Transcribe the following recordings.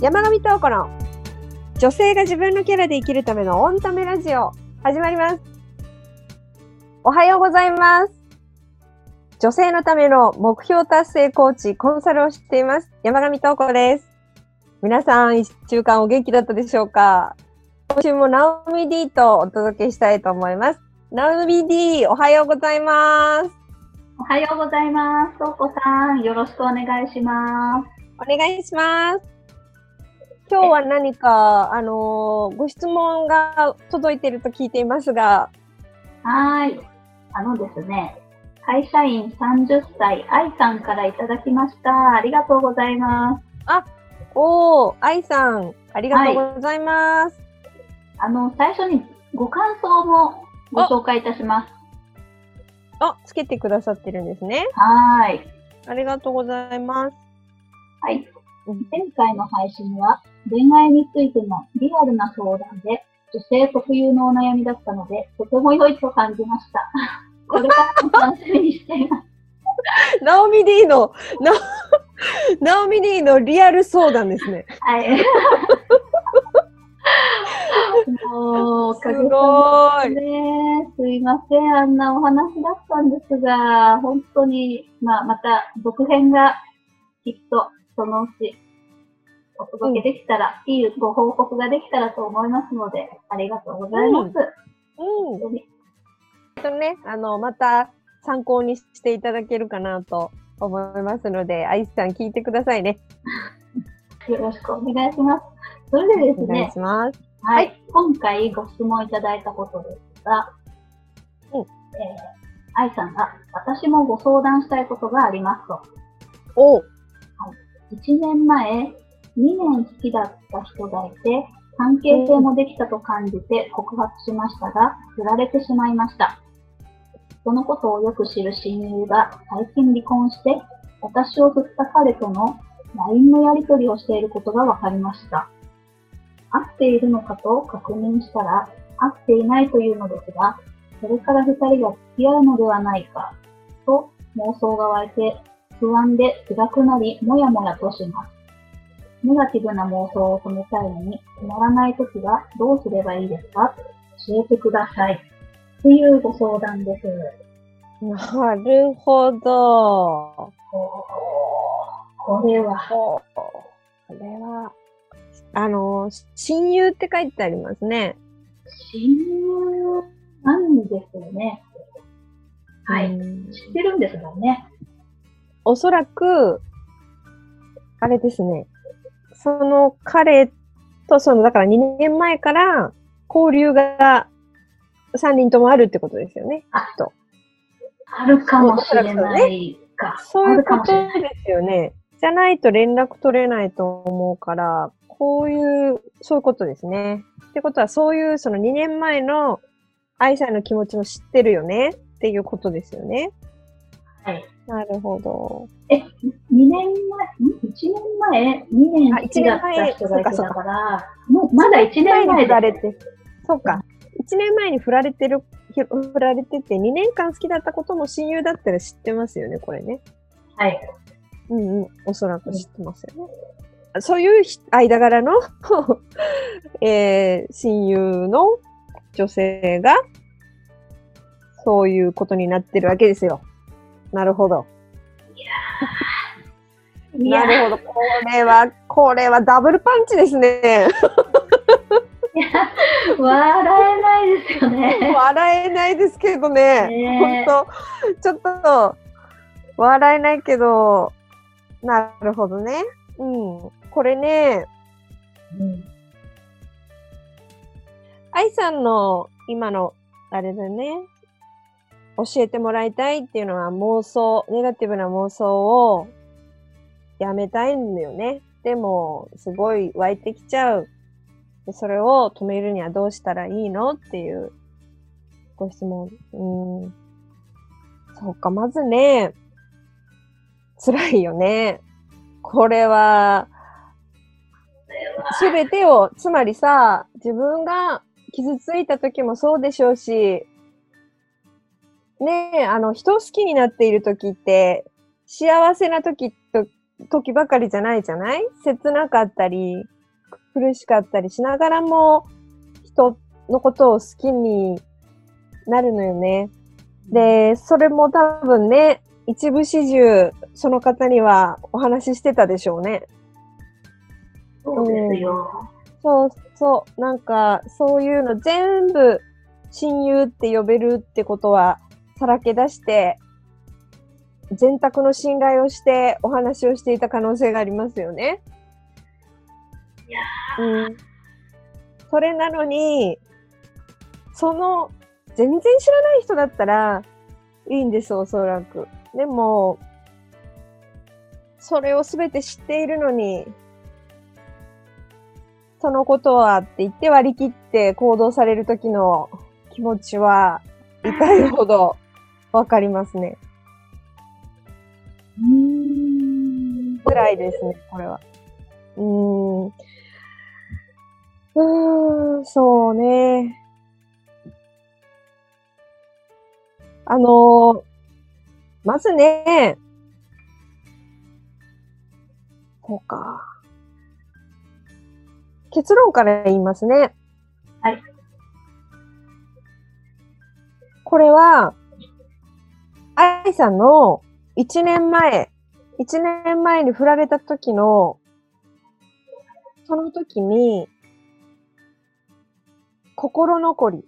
山上東子の女性が自分のキャラで生きるためのオンタメラジオ始まります。おはようございます。女性のための目標達成コーチ、コンサルをしています。山上東子です。皆さん、一週間お元気だったでしょうか？今週もナオミ D とお届けしたいと思います。ナオミ D、おはようございます。おはようございます。とうこさん、よろしくお願いします。お願いします。今日は何か、あのーご質問が届いていると聞いていますが、はーい。あのですね、会社員30歳、愛さんからいただきました。ありがとうございます。おー、愛さん、ありがとうございます。あの、最初にご感想もご紹介いたします。あ、つけてくださってるんですね。はーい。ありがとうございます。はいうん。前回の配信は恋愛についてのリアルな相談で女性特有のお悩みだったので、とても良いと感じました。これからも楽しみにしています。ナオミ D の、な、ナオミ D のリアル相談ですね。はい。もう、おすごまでね、すいません、あんなお話だったんですが、本当に、まあ、また続編がきっとそのうちお届けできたら、いいご報告ができたらと思いますので、ありがとうございます。うん。本当にえっとね、あの、また参考にしていただけるかなと思いますので、愛さん聞いてくださいね。よろしくお願いします。それでですお願いね、します。はい、今回ご質問いただいたことですが、うんえー、愛さんが、私もご相談したいことがありますと。おう。1年前、2年好きだった人がいて、関係性もできたと感じて告白しましたが、振られてしまいました。そのことをよく知る親友が最近離婚して、私を振った彼との LINE のやり取りをしていることが分かりました。会っているのかと確認したら、会っていないというのですが、それから二人が付き合うのではないか、と妄想が湧いて不安で辛くなり、もやもやとします。ネガティブな妄想を止めたいのに、止まらないときはどうすればいいですか？教えてください。っていうご相談です。なるほど。これは、これは、あの、親友って書いてありますね。親友なんですよね。はい。うん知ってるんですもんね。おそらく、あれですね。その彼と、その、だから2年前から交流が3人ともあるってことですよね。あきっと。あるかもしれないか。そういうことですよね。じゃないと連絡取れないと思うから、こういう、そういうことですね。ってことは、そういうその2年前の愛さんの気持ちも知ってるよねっていうことですよね。はい。なるほど。え、2年前、ん ?1 年前 ?2 年あ好きだった人がいたから、もうまだ1年前振られでて。そうか。1年前に振られてる、ひ振られてて、2年間好きだったことも親友だったら知ってますよね、これね。はい。うんうん。おそらく知ってますよね。そういうひ間柄の、えー親友の女性が、そういうことになってるわけですよ。なるほど。いやなるほど。これは、これはダブルパンチですね。笑えないですよね。笑えないですけどね。ね本当ちょっと、笑えないけど、なるほどね。うん。これね、うん愛さんの今の、あれだね、教えてもらいたいっていうのは妄想、ネガティブな妄想をやめたいんだよね。でも、すごい湧いてきちゃう。それを止めるにはどうしたらいいの？っていうご質問。うん。そうか、まずね、辛いよね。これは、すべてを、つまりさ、自分が傷ついた時もそうでしょうし、ねえ、あの、人を好きになっている時って、幸せな時と時ばかりじゃないじゃない？切なかったり、苦しかったりしながらも、人のことを好きになるのよね。で、それも多分ね、一部始終、その方にはお話ししてたでしょうね。そうですよ。そうそう。なんか、そういうの全部親友って呼べるってことは、さらけ出して、全卓の信頼をしてお話をしていた可能性がありますよね。いやうん。それなのに、その、全然知らない人だったらいいんです、おそらく。でも、それをすべて知っているのに、そのことはって言って割り切って行動される時の気持ちは痛いほどわかりますね。うーん。辛いですね、これは。うーん。うーん、そうね。あのーまずね、そうか。結論から言いますね。はい。これは、愛さんの1年前、1年前に振られた時の、その時に、心残り、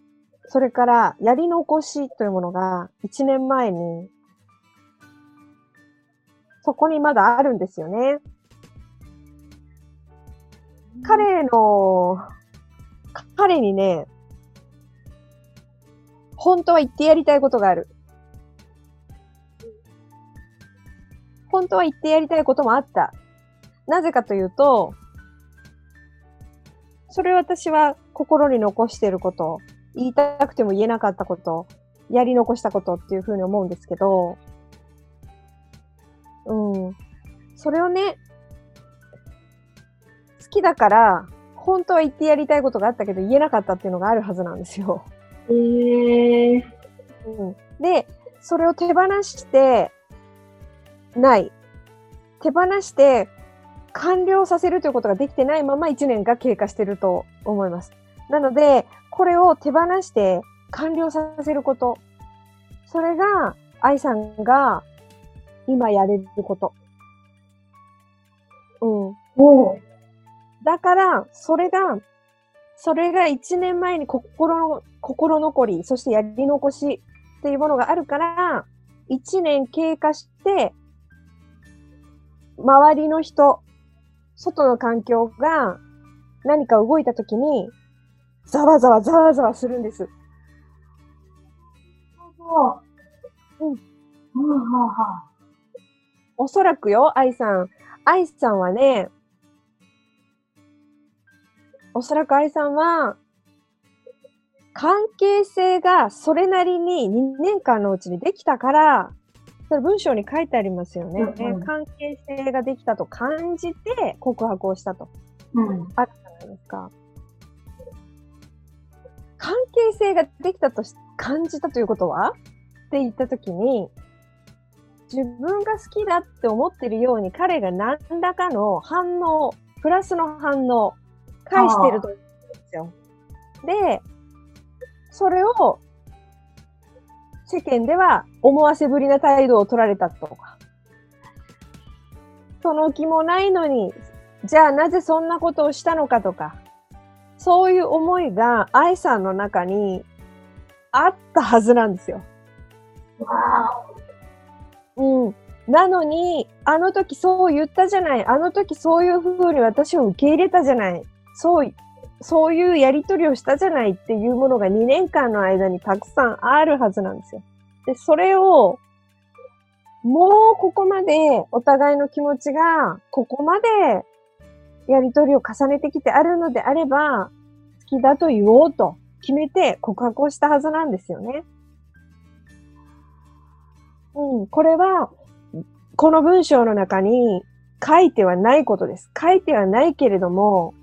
それからやり残しというものが1年前に、そこにまだあるんですよね。彼の、彼にね、本当は言ってやりたいことがある。本当は言ってやりたいこともあった。なぜかというと、それ私は心に残していること、言いたくても言えなかったこと、やり残したことっていうふうに思うんですけど、うん。それをね、好きだから、本当は言ってやりたいことがあったけど言えなかったっていうのがあるはずなんですよ。えー、うん、で、それを手放してない。手放して完了させるということができてないまま1年が経過してると思います。なので、これを手放して完了させること。それが愛さんが今やれること。うん。おうだから、それが、それが1年前に心の、心残り、そしてやり残しっていうものがあるから、1年経過して、周りの人、外の環境が何か動いたときに、ざわざわざわざわするんです。そう。うん。はあは。おそらくよ、愛さん。愛さんはね、おそらく愛さんは、関係性がそれなりに2年間のうちにできたから、それ文章に書いてありますよね。うんうん関係性ができたと感じて告白をしたと。うん。あるじゃないですか。関係性ができたとし感じたということは？って言ったときに、自分が好きだって思ってるように彼が何らかの反応、プラスの反応、返してると思うんですよ。で、それを世間では思わせぶりな態度を取られたとか、その気もないのに、じゃあなぜそんなことをしたのかとか、そういう思いが愛さんの中にあったはずなんですよ。わうん。なのに、あの時そう言ったじゃない。あの時そういう風に私を受け入れたじゃない。そう、そういうやりとりをしたじゃないっていうものが2年間の間にたくさんあるはずなんですよ。で、それを、もうここまでお互いの気持ちが、ここまでやりとりを重ねてきてあるのであれば、好きだと言おうと決めて告白をしたはずなんですよね。うん、これは、この文章の中に書いてはないことです。書いてはないけれども、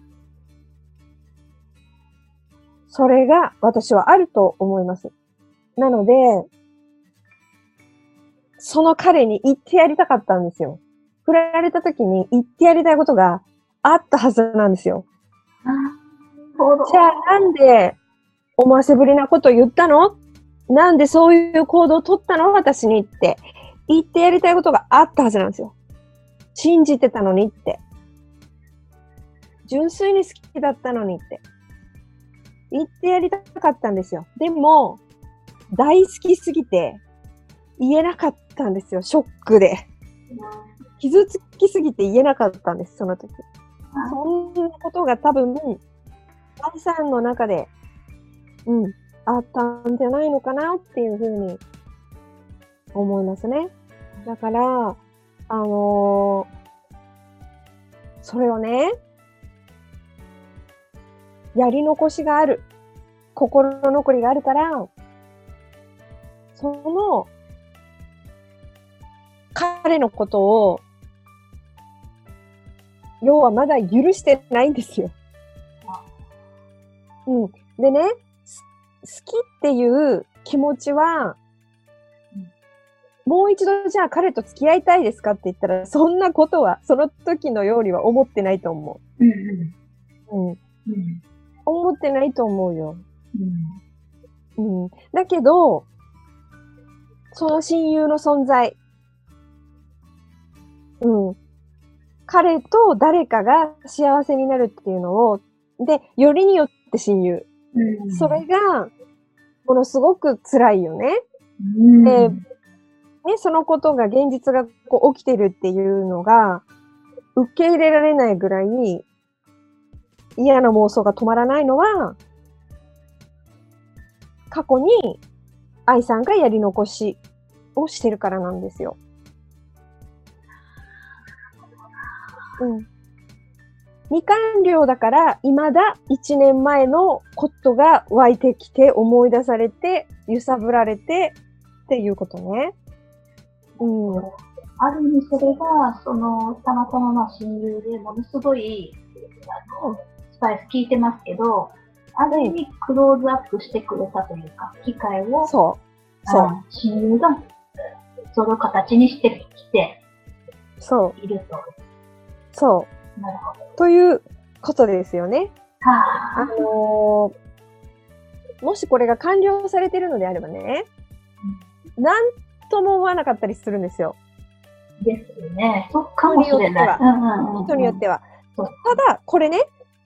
それが私はあると思います。なので、その彼に言ってやりたかったんですよ。振られた時に言ってやりたいことがあったはずなんですよ。じゃあなんで思わせぶりなこと言ったの？なんでそういう行動を取ったの？私にって言ってやりたいことがあったはずなんですよ。信じてたのにって。純粋に好きだったのにって。言ってやりたかったんですよ。でも、大好きすぎて言えなかったんですよ。ショックで。傷つきすぎて言えなかったんです、その時。そんなことが多分、愛さんの中で、うん、あったんじゃないのかなっていうふうに思いますね。だから、あのーそれをね、やり残しがある、心残りがあるから、その、彼のことを、要はまだ許してないんですよ。うん。でね、す好きっていう気持ちは、もう一度じゃあ彼と付き合いたいですかって言ったら、そんなことは、その時のようには思ってないと思うんう。うん。うんうん思ってないと思うよ。うんうん。だけど、その親友の存在。うん。彼と誰かが幸せになるっていうのを、で、よりによって親友。うんそれが、ものすごく辛いよね。うんでね、そのことが現実がこう起きてるっていうのが、受け入れられないぐらい嫌な妄想が止まらないのは、過去に愛さんがやり残しをしてるからなんですよ。うん。未完了だから、未だ1年前のことが湧いてきて、思い出されて、揺さぶられて、っていうことね。うん。ある意味それが、その、たまたままあ親友でものすごい、あの、パイス聞いてますけど、ある意味クローズアップしてくれたというか、機会を、そう。そう。あ親友がその形にしてきてそう。いると。そなるほど。う。ということですよね。あはあ。のーもしこれが完了されてるのであればね、なんとも思わなかったりするんですよ。ですよね。そうかもしれない。人うんうんうん人によっては。そうただ、これね、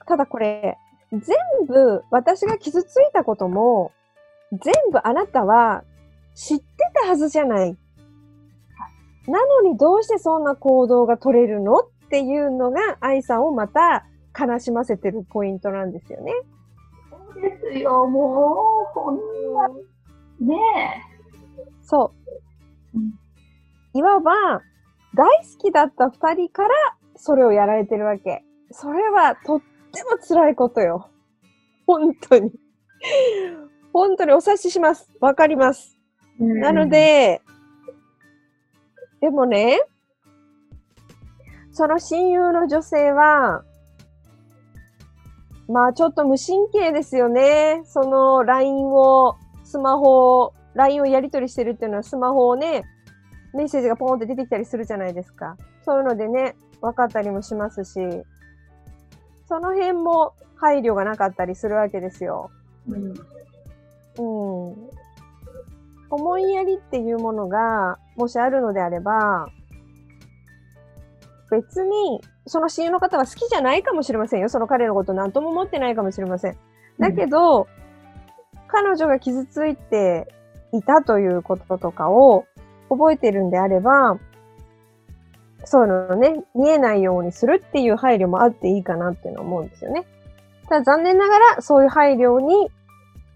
ただこれ、全部私が傷ついたことも、全部あなたは知ってたはずじゃない。なのにどうしてそんな行動が取れるのっていうのが愛さんをまた悲しませてるポイントなんですよね。そうですよ。もう、こんな、ねそう。うんいわば、大好きだった二人からそれをやられてるわけ。それはとっても辛いことよ。本当に。本当にお察しします。わかります。え。なの、で、でもね、その親友の女性は、まあちょっと無神経ですよね。その LINE を、スマホを、LINE をやり取りしてるっていうのはスマホをね、メッセージがポンって出てきたりするじゃないですか。そういうのでね、分かったりもしますし、その辺も配慮がなかったりするわけですよ。うん。うん。思いやりっていうものが、もしあるのであれば、別に、その親友の方は好きじゃないかもしれませんよ。その彼のこと何とも思ってないかもしれません。だけど、彼女が傷ついていたということとかを覚えてるんであれば、そういうのね、見えないようにするっていう配慮もあっていいかなっていうのは思うんですよね。ただ残念ながら、そういう配慮に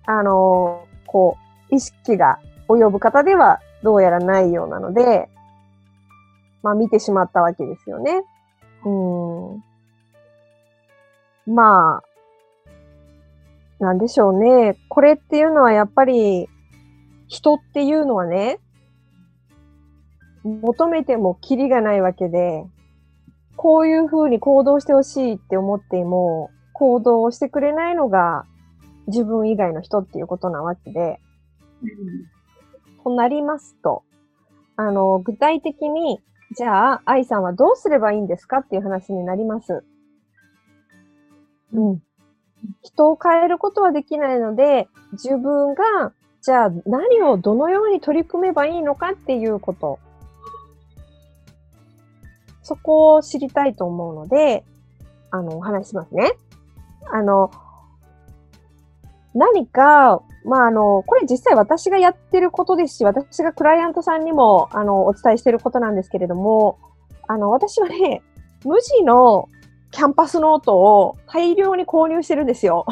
あの、こう、意識が及ぶ方ではどうやらないようなので、まあ見てしまったわけですよね。うん。まあ、なんでしょうね。これっていうのはやっぱり、人っていうのはね、求めてもキリがないわけで、こういう風に行動してほしいって思っても、行動をしてくれないのが自分以外の人っていうことなわけで、となりますと、あの、具体的にじゃあ、愛さんはどうすればいいんですかっていう話になります。うん。人を変えることはできないので、自分が、じゃあ何をどのように取り組めばいいのかっていうこと。そこを知りたいと思うので、あの、お話しますね。あの、何か、まあ、あの、これ実際私がやってることですし、私がクライアントさんにも、あの、お伝えしてることなんですけれども、あの、私はね、無地のキャンパスノートを大量に購入してるんですよ。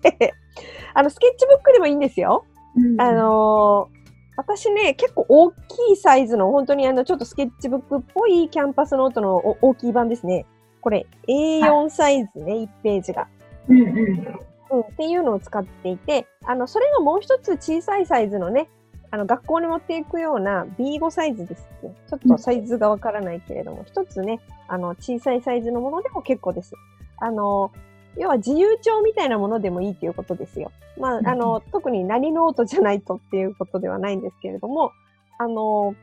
あの、スケッチブックでもいいんですよ。うんあのー私ね、結構大きいサイズの、本当にあの、ちょっとスケッチブックっぽいキャンパスノートのお大きい版ですね。これ、A4 サイズね、1ページが。うんうん。うん、っていうのを使っていて、あの、それがもう一つ小さいサイズのね、あの、学校に持っていくような B5 サイズですね。ちょっとサイズがわからないけれども、一つね、あの、小さいサイズのものでも結構です。あの、要は自由帳みたいなものでもいいっていうことですよ。まあ、あの、特に何ノートじゃないとっていうことではないんですけれども、あの、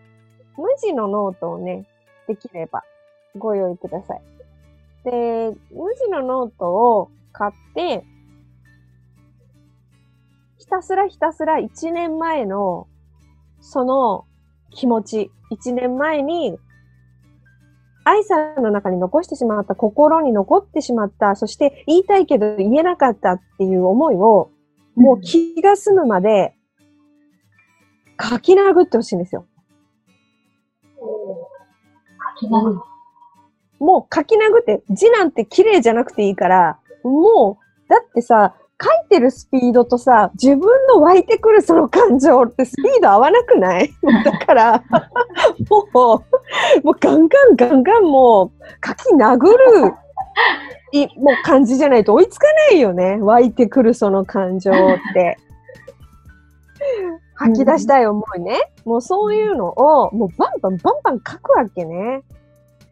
無地のノートをね、できればご用意ください。で、無地のノートを買って、ひたすらひたすら1年前のその気持ち、1年前に愛さんの中に残してしまった、心に残ってしまった、そして言いたいけど言えなかったっていう思いを、もう気が済むまで書き殴ってほしいんですよ。もう書き殴って、字なんて綺麗じゃなくていいから、もう、だってさ、書いてるスピードとさ、自分の湧いてくるその感情ってスピード合わなくない？だから、もう、もうガンガンガンガンもう書き殴る、いもう感じじゃないと追いつかないよね。湧いてくるその感情って。吐き出したい思いね。もうそういうのを、もうバンバンバンバン書くわけね。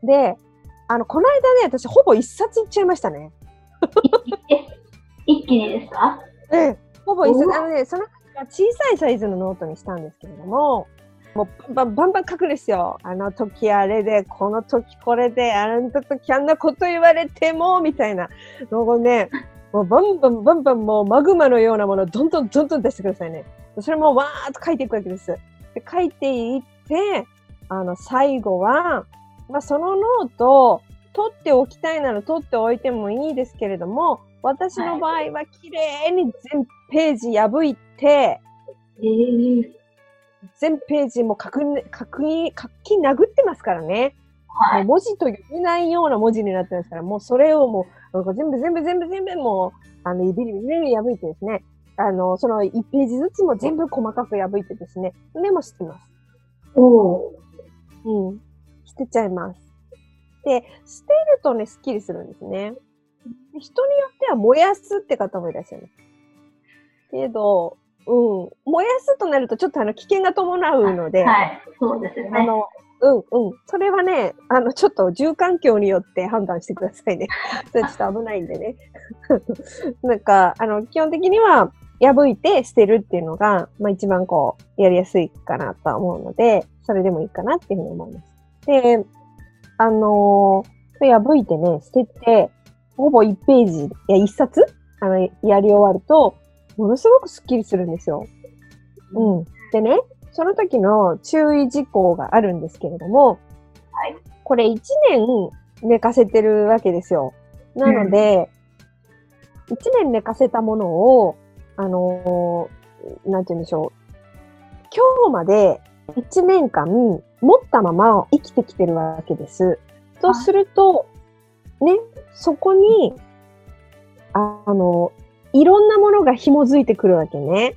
で、あの、この間ね、私ほぼ一冊いっちゃいましたね。一気にですか？ええ、ほぼ一冊。おあのね、その小さいサイズのノートにしたんですけれども、もうバンバンバン書くんですよ。あの時あれで、この時これで、あの時あんなこと言われても、みたいなのをね、もうバンバンバンバンもうマグマのようなものをどんどんどんどん出してくださいね。それもわーっと書いていくわけです。で書いていって、あの、最後は、まあ、そのノート、取っておきたいなら取っておいてもいいですけれども、私の場合は綺麗に全ページ破いて、ええ全ページも書く、書き、書き殴ってますからね。はい。文字と読めないような文字になってますから、もうそれをもう、全部全部全部全部もう、あの、ビリビリビリ破いてですね、あの、その1ページずつも全部細かく破いてですね、でも捨てます。おお。うん。捨てちゃいます。で、捨てるとね、スッキリするんですね。で人によっては燃やすって方もいらっしゃいます。けど、うん。燃やすとなるとちょっとあの危険が伴うので、はい。そうですよね。あの、うんうん。それはね、あの、ちょっと住環境によって判断してくださいね。それちょっと危ないんでね。なんか、あの、基本的には破いて捨てるっていうのが、まあ一番こう、やりやすいかなとは思うので、それでもいいかなっていうふうに思います。で、あのー破いてね、捨てて、ほぼ1ページ、いや、1冊？あの、やり終わると、ものすごくスッキリするんですよ。うん。でね、その時の注意事項があるんですけれども、はいこれ1年寝かせてるわけですよ。なので、1年寝かせたものを、あのーなんて言うんでしょう。今日まで1年間持ったまま生きてきてるわけです。とすると、ね、そこに、ああの、いろんなものが紐づいてくるわけね。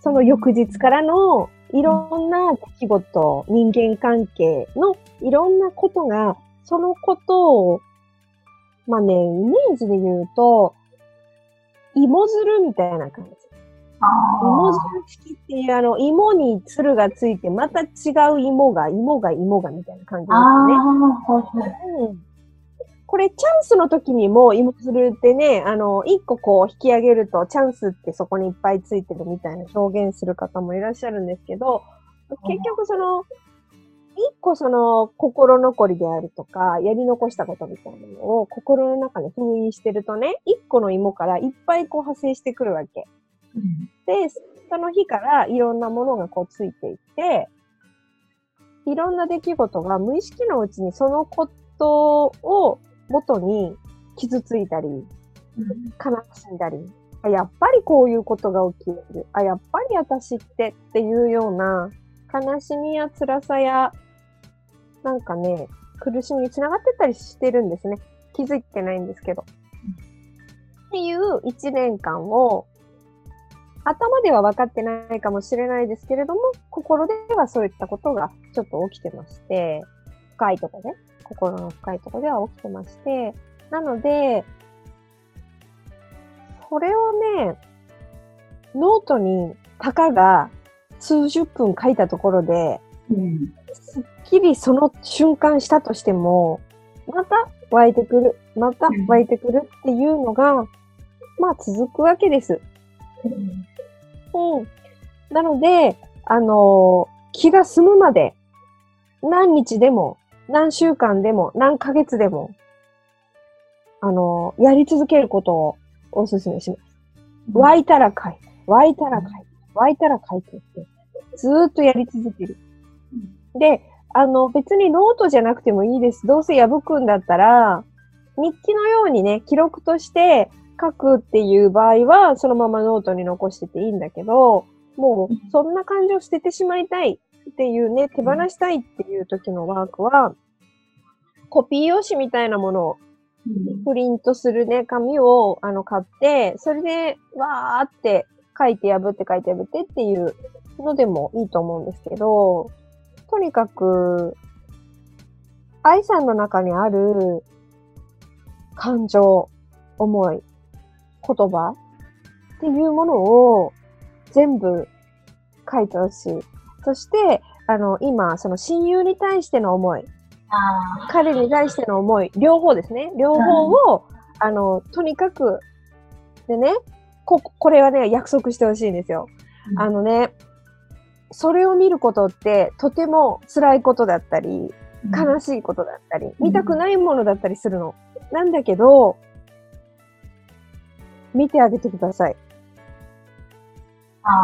その翌日からのいろんな出来事、人間関係のいろんなことが、そのことを、まあね、イメージで言うと、芋づるみたいな感じ。あ芋あ。づる式っていう、あの、芋につるがついて、また違う芋が、芋が芋がみたいな感じですね。うんこれチャンスの時にも芋づるってね、あの、一個こう引き上げるとチャンスってそこにいっぱいついてるみたいな表現する方もいらっしゃるんですけど、結局その、一個その心残りであるとか、やり残したことみたいなのを心の中に封印してるとね、一個の芋からいっぱいこう派生してくるわけ。うんで、その日からいろんなものがこうついていって、いろんな出来事が無意識のうちにそのことを元に傷ついたり、うん悲しんだり、あやっぱりこういうことが起きる。あ、やっぱり私ってっていうような悲しみや辛さや、なんかね、苦しみにつながってったりしてるんですね。気づいてないんですけど。っていう一年間を、頭では分かってないかもしれないですけれども、心ではそういったことがちょっと起きてまして、深いところで、心の深いところでは起きてまして、なので、それをね、ノートにたかが数十分書いたところで、うんすっきりその瞬間したとしても、また湧いてくる、また湧いてくるっていうのが、まあ続くわけです。うん。なので、あのー気が済むまで、何日でも、何週間でも、何ヶ月でも、あのーやり続けることをお勧めします。湧いたら書いて、湧いたら書いて、湧いたら書いてって、ずーっとやり続ける。で、あの、別にノートじゃなくてもいいです。どうせ破くんだったら、日記のようにね、記録として書くっていう場合は、そのままノートに残してていいんだけど、もう、そんな感情を捨ててしまいたいっていうね、手放したいっていう時のワークは、コピー用紙みたいなものをうんプリントするね、紙をあの買って、それでわーって書いて破って書いて破ってっていうのでもいいと思うんですけど、とにかく、愛さんの中にある感情、思い、言葉っていうものを全部書いてほしい。そして、あの、今、その親友に対しての思い、あ彼に対しての思い、両方ですね。両方を、あの、とにかく、でね、こ、これはね、約束してほしいんですよ。ーあのね、それを見ることって、とても辛いことだったり、悲しいことだったり、見たくないものだったりするの。なんだけど、見てあげてください。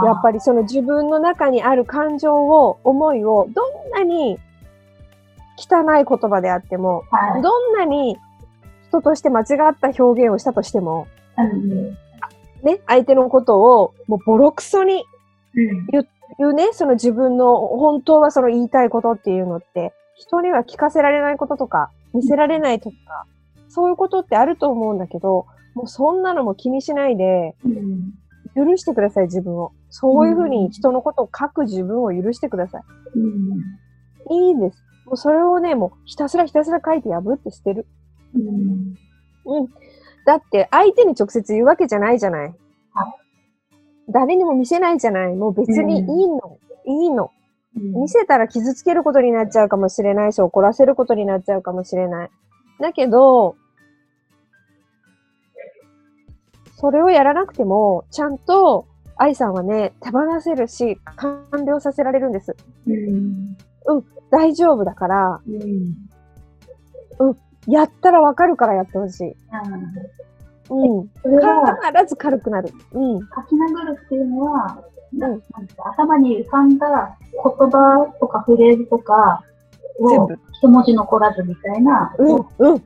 やっぱりその自分の中にある感情を、思いを、どんなに汚い言葉であっても、はい。どんなに人として間違った表現をしたとしても、うんね、相手のことをもうボロクソにうん。言うね、その自分の本当はその言いたいことっていうのって、人には聞かせられないこととか、見せられないとか、そういうことってあると思うんだけど、もうそんなのも気にしないで、うん許してください、自分を。そういうふうに人のことを書く自分を許してくださうんい。いいです。もうそれをね、もうひたすらひたすら書いて破って捨てる。うんうん。だって相手に直接言うわけじゃないじゃない。は誰にも見せないじゃない。もう別にいいの。いいの。うん見せたら傷つけることになっちゃうかもしれないし、怒らせることになっちゃうかもしれない。だけど、それをやらなくても、ちゃんと愛さんはね、手放せるし、完了させられるんです。うん大丈夫だから、うんやったらわかるからやってほしい。うん必ず軽くなる。うん。書き殴るっていうのは、ん頭に浮かんだ言葉とかフレーズとかを全部。一文字残らずみたいな、うん。うん。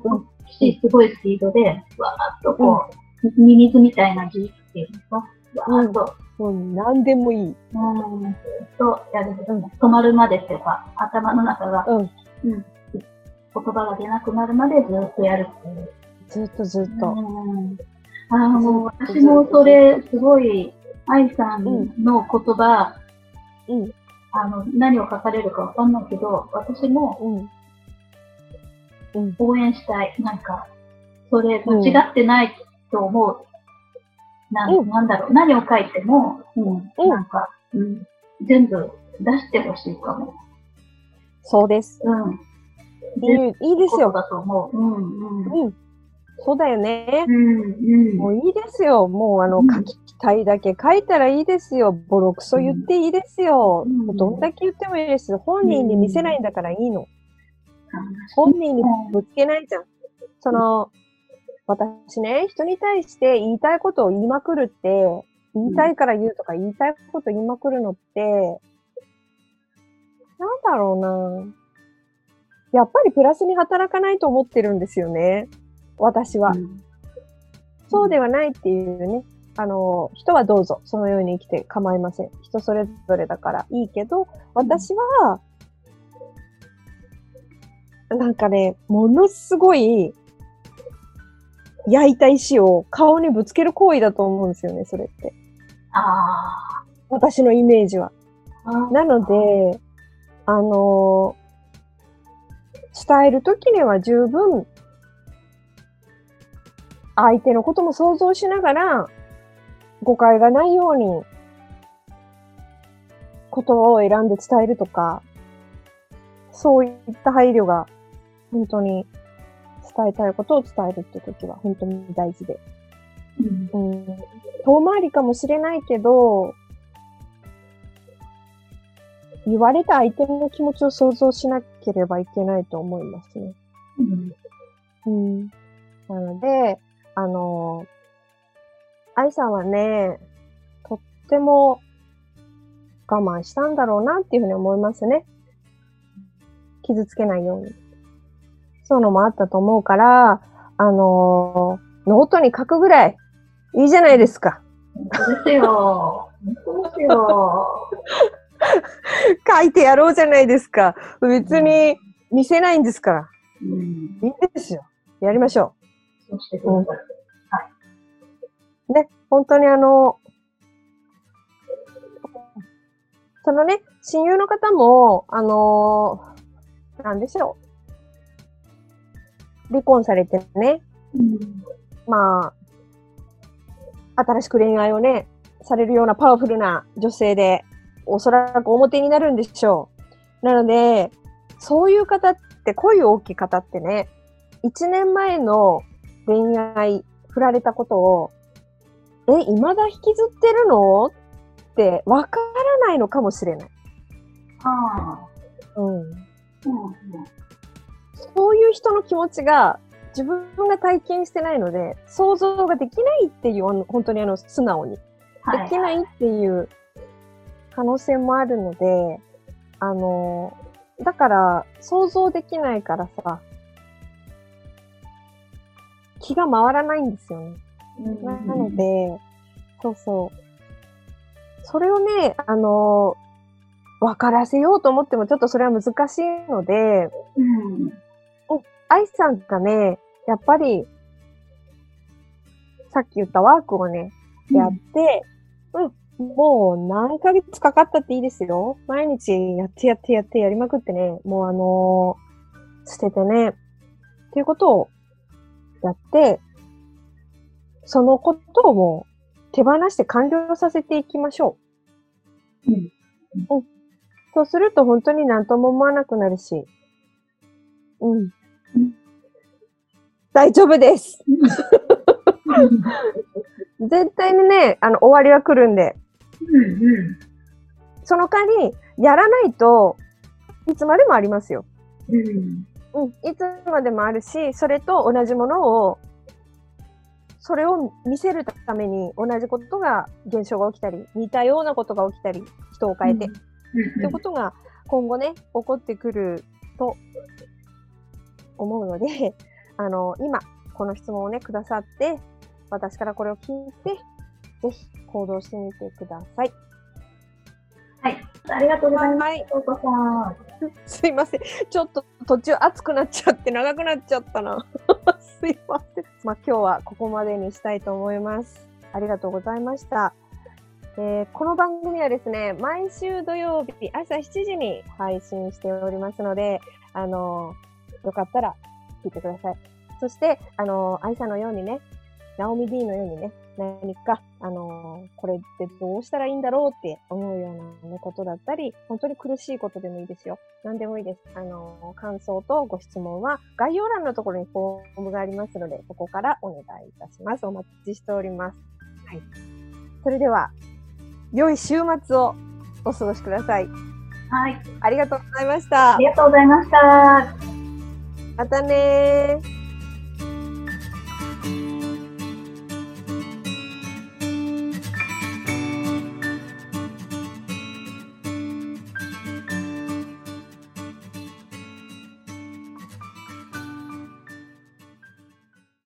しすごいスピードで、わーっとこう、ミミズみたいな字っていうんですか、わーっと、うん。何でもいい。うーん、とやるん。止まるまでっていうか、頭の中が、うん。言葉が出なくなるまでずっとやるっていう。ずっとずっと。うんああ、もう私もそれ、すごい、愛さんの言葉、うん。あの、何を書かれるかわかんないけど、私もうん。応援したい。なんか、それ間違ってないと思う。なんうんなんだろう、何を書いても、うん、うんなんか、うん、全部出してほしいかも。そうです。うん。いいいいですよ。ことだと思う。うん、うん。うん。そうだよね。うん。もういいですよ。もうあの、うん書きたいだけ書いたらいいですよ。ボロクソ言っていいですよ。うんどんだけ言ってもいいです。本人に見せないんだからいいの。本人にぶつけないじゃん。その、私ね、人に対して言いたいことを言いまくるって、言いたいから言うとか言いたいこと言いまくるのって、なんだろうな。やっぱりプラスに働かないと思ってるんですよね。私は。そうではないっていうね。あの、人はどうぞ、そのように生きて構いません。人それぞれだからいいけど、私は、なんかね、ものすごい、焼いた石を顔にぶつける行為だと思うんですよね、それって。あ私のイメージは。あ。なので、あの伝えるときには十分、相手のことも想像しながら、誤解がないように、言葉を選んで伝えるとか、そういった配慮が、本当に伝えたいことを伝えるって時は本当に大事で。うんうん、遠回りかもしれないけど、言われた相手の気持ちを想像しなければいけないと思いますね。うんうん。なので、あの、愛さんはね、とっても我慢したんだろうなっていうふうに思いますね。傷つけないように。そういうのもあったと思うから、あの、ノートに書くぐらいいいじゃないですか。ですよ。ですよ。書いてやろうじゃないですか。別に見せないんですから。うん。いいんですよ。やりましょそうしてください。う。ね、本当にあの、そのね、親友の方も、あのなんでしょう。離婚されてね、うん。まあ、新しく恋愛をね、されるようなパワフルな女性で、おそらく表になるんでしょう。なので、そういう方って、恋大きい方ってね、1年前の恋愛、振られたことを、え、未だ引きずってるの？ってわからないのかもしれない。ああ。うん。人の気持ちが自分が体験してないので、想像ができないっていう、本当にあの、素直に。はできないっていう可能性もあるので、あの、だから想像できないからさ、気が回らないんですよね。なので、そうそう。それをね、あの、分からせようと思ってもちょっとそれは難しいので、うん。愛さんがね、やっぱり、さっき言ったワークをね、やって、うん、もう何ヶ月かかったっていいですよ。毎日やってやってやってやりまくってね、もうあのー捨ててね、っていうことをやって、そのことをもう手放して完了させていきましょう。うんうん。そうすると本当に何とも思わなくなるし、うん。うん大丈夫です。絶対にね、あの、終わりは来るんで、うんうんその代わり、やらないといつまでもありますよ。うんうん。いつまでもあるし、それと同じものを、それを見せるために同じことが、現象が起きたり、似たようなことが起きたり、人を変えて、ってことが今後ね、起こってくると思うので、あの、今、この質問をね、くださって、私からこれを聞いて、ぜひ行動してみてください。はい。ありがとうございます。はい。すいません。ちょっと途中熱くなっちゃって長くなっちゃったな。すいません。まあ今日はここまでにしたいと思います。ありがとうございました。えーこの番組はですね、毎週土曜日朝7時に配信しておりますので、あのーよかったら聞いてください。そして、あのー愛さんのようにね、ナオミ D のようにね、何か、あのーこれってどうしたらいいんだろうって思うような、ね、ことだったり、本当に苦しいことでもいいですよ。何でもいいです。あのー感想とご質問は概要欄のところにフォームがありますので、そこからお願いいたします。お待ちしております。はい。それでは、良い週末をお過ごしください。はい。ありがとうございましたあり。がとうございました。またねー。